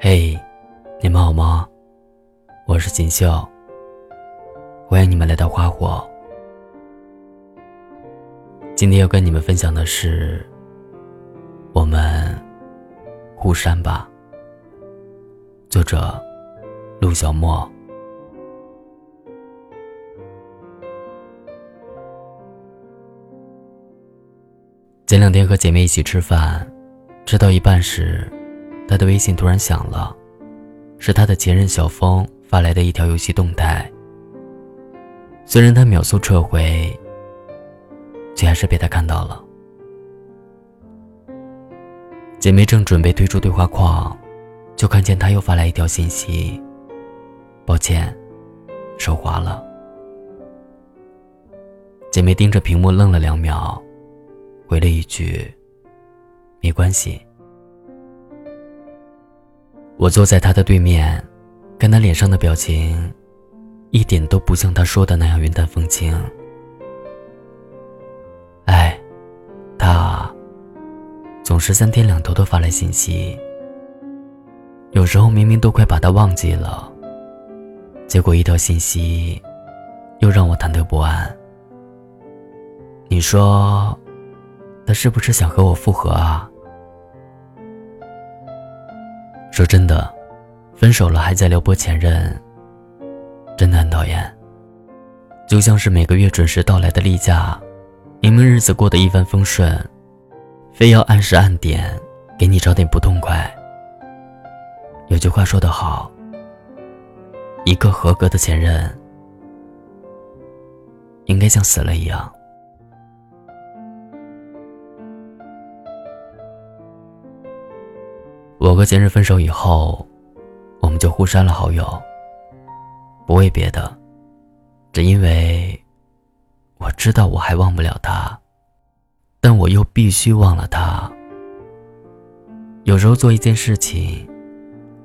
嘿，你们好吗？我是锦绣。欢迎你们来到花火。今天要跟你们分享的是，我们互删吧。作者：陆小莫。前两天和姐妹一起吃饭，吃到一半时。他的微信突然响了，是他的前任小峰发来的一条游戏动态。虽然他秒速撤回，却还是被他看到了。姐妹正准备退出对话框，就看见他又发来一条信息：“抱歉，手滑了。”姐妹盯着屏幕愣了两秒，回了一句：“没关系。”我坐在他的对面，看他脸上的表情，一点都不像他说的那样云淡风轻。哎，他总是三天两头的发来信息，有时候明明都快把他忘记了，结果一条信息又让我忐忑不安。你说，他是不是想和我复合啊？说真的，分手了还在撩拨前任，真的很讨厌。就像是每个月准时到来的例假，明明日子过得一帆风顺，非要按时按点给你找点不痛快。有句话说得好，一个合格的前任，应该像死了一样。我和前任分手以后，我们就互删了好友。不为别的，只因为我知道我还忘不了他，但我又必须忘了他。有时候做一件事情，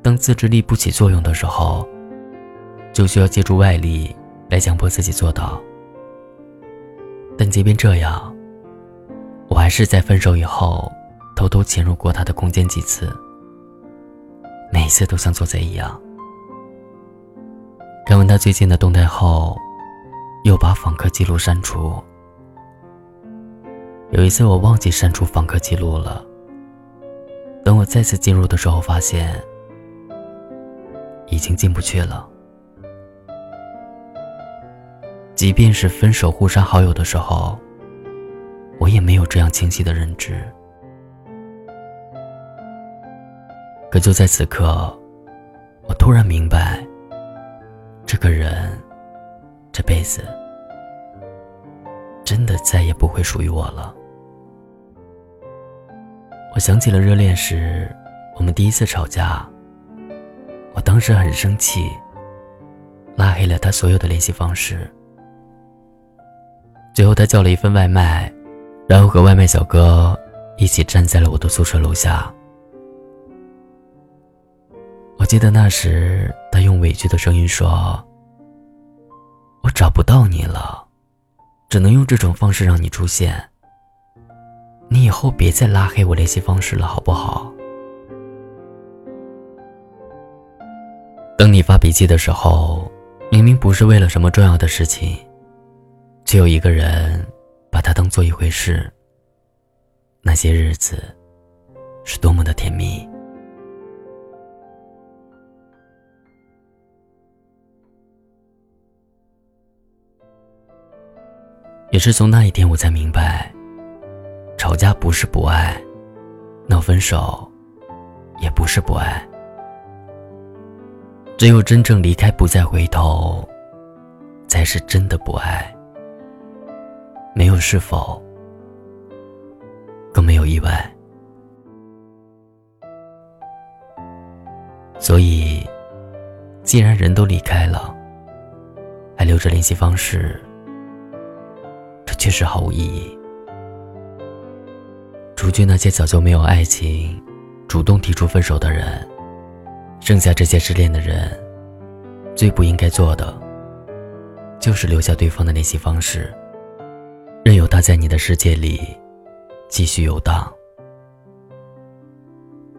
当自制力不起作用的时候，就需要借助外力来强迫自己做到。但即便这样，我还是在分手以后偷偷潜入过他的空间几次。每次都像做贼一样。看完他最近的动态后，又把访客记录删除。有一次我忘记删除访客记录了。等我再次进入的时候，发现已经进不去了。即便是分手互删好友的时候，我也没有这样清晰的认知。可就在此刻，我突然明白，这个人这辈子真的再也不会属于我了。我想起了热恋时我们第一次吵架，我当时很生气，拉黑了他所有的联系方式。最后他叫了一份外卖，然后和外卖小哥一起站在了我的宿舍楼下。我记得那时，他用委屈的声音说：“我找不到你了，只能用这种方式让你出现。你以后别再拉黑我联系方式了，好不好？”等你发脾气的时候，明明不是为了什么重要的事情，却有一个人把它当做一回事。那些日子，是多么的甜蜜。也是从那一天，我才明白，吵架不是不爱，闹分手也不是不爱。只有真正离开，不再回头，才是真的不爱。没有是否，更没有意外。所以，既然人都离开了，还留着联系方式。确实毫无意义。除去那些早就没有爱情、主动提出分手的人，剩下这些失恋的人，最不应该做的，就是留下对方的联系方式，任由他在你的世界里继续游荡。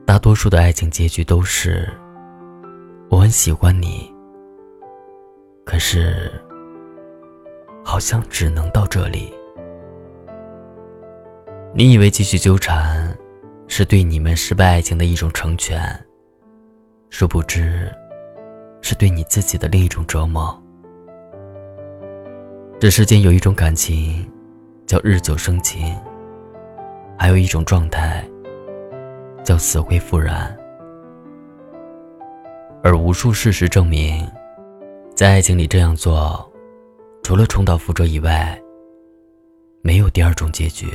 大多数的爱情结局都是我很喜欢你，可是好像只能到这里。你以为继续纠缠是对你们失败爱情的一种成全，殊不知是对你自己的另一种折磨。这世间有一种感情叫日久生情，还有一种状态。叫死灰复燃，而无数事实证明，在爱情里这样做，除了重蹈覆辙以外，没有第二种结局。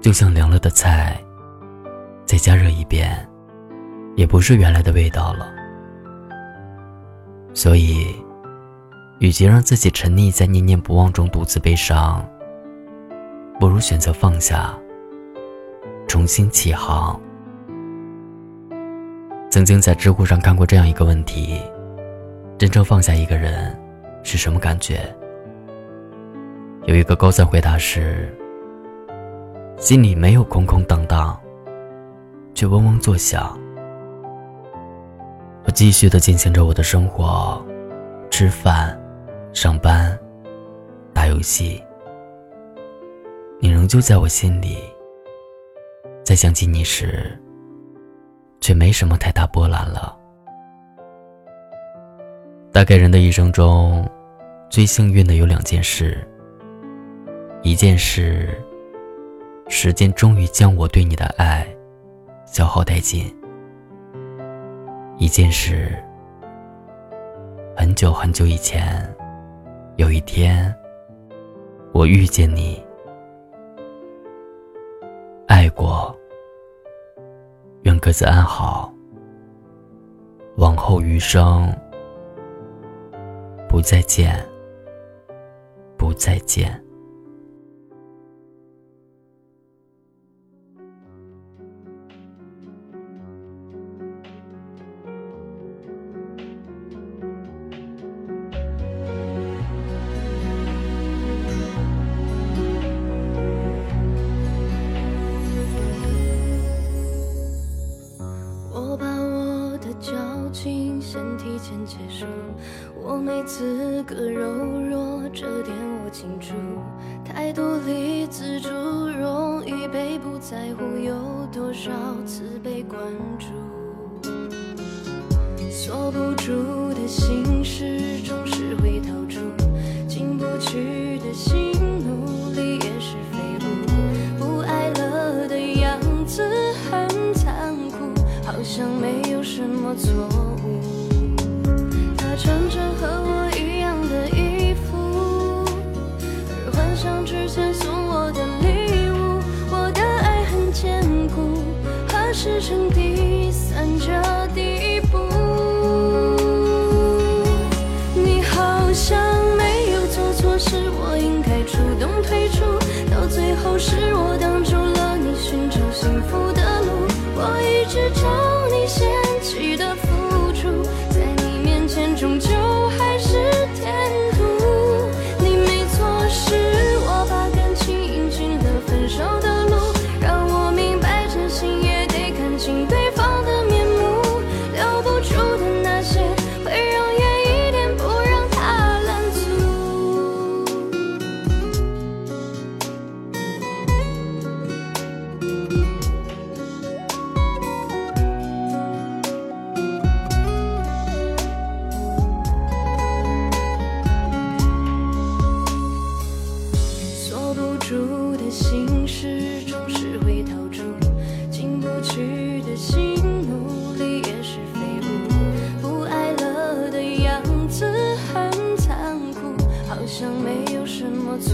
就像凉了的菜，再加热一遍，也不是原来的味道了。所以，与其让自己沉溺在念念不忘中独自悲伤，不如选择放下。重新起航。曾经在知乎上看过这样一个问题：真正放下一个人是什么感觉？有一个高赞回答是：心里没有空空荡荡，却嗡嗡作响。我继续的进行着我的生活，吃饭、上班、打游戏，你仍旧在我心里。在想起你时，却没什么太大波澜了。大概人的一生中，最幸运的有两件事：一件事，时间终于将我对你的爱消耗殆尽；一件事，很久很久以前，有一天，我遇见你。爱过，愿各自安好。往后余生，不再见，不再见。我把我的矫情先提前结束我没资格柔这点我清楚。太独立自主，容易被不在乎，有多少次被关注？锁不住的心事，总是会逃出；进不去的心，努力也是废物。不爱了的样子很残酷，好像没有什么错误。他常常和我。好像没有什么错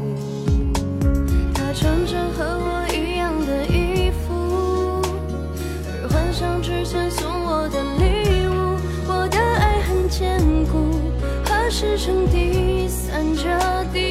误，他穿着和我一样的衣服，而幻想之前送我的礼物，我的爱很坚固，何时成第三者？的。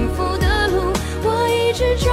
幸福的路我一直追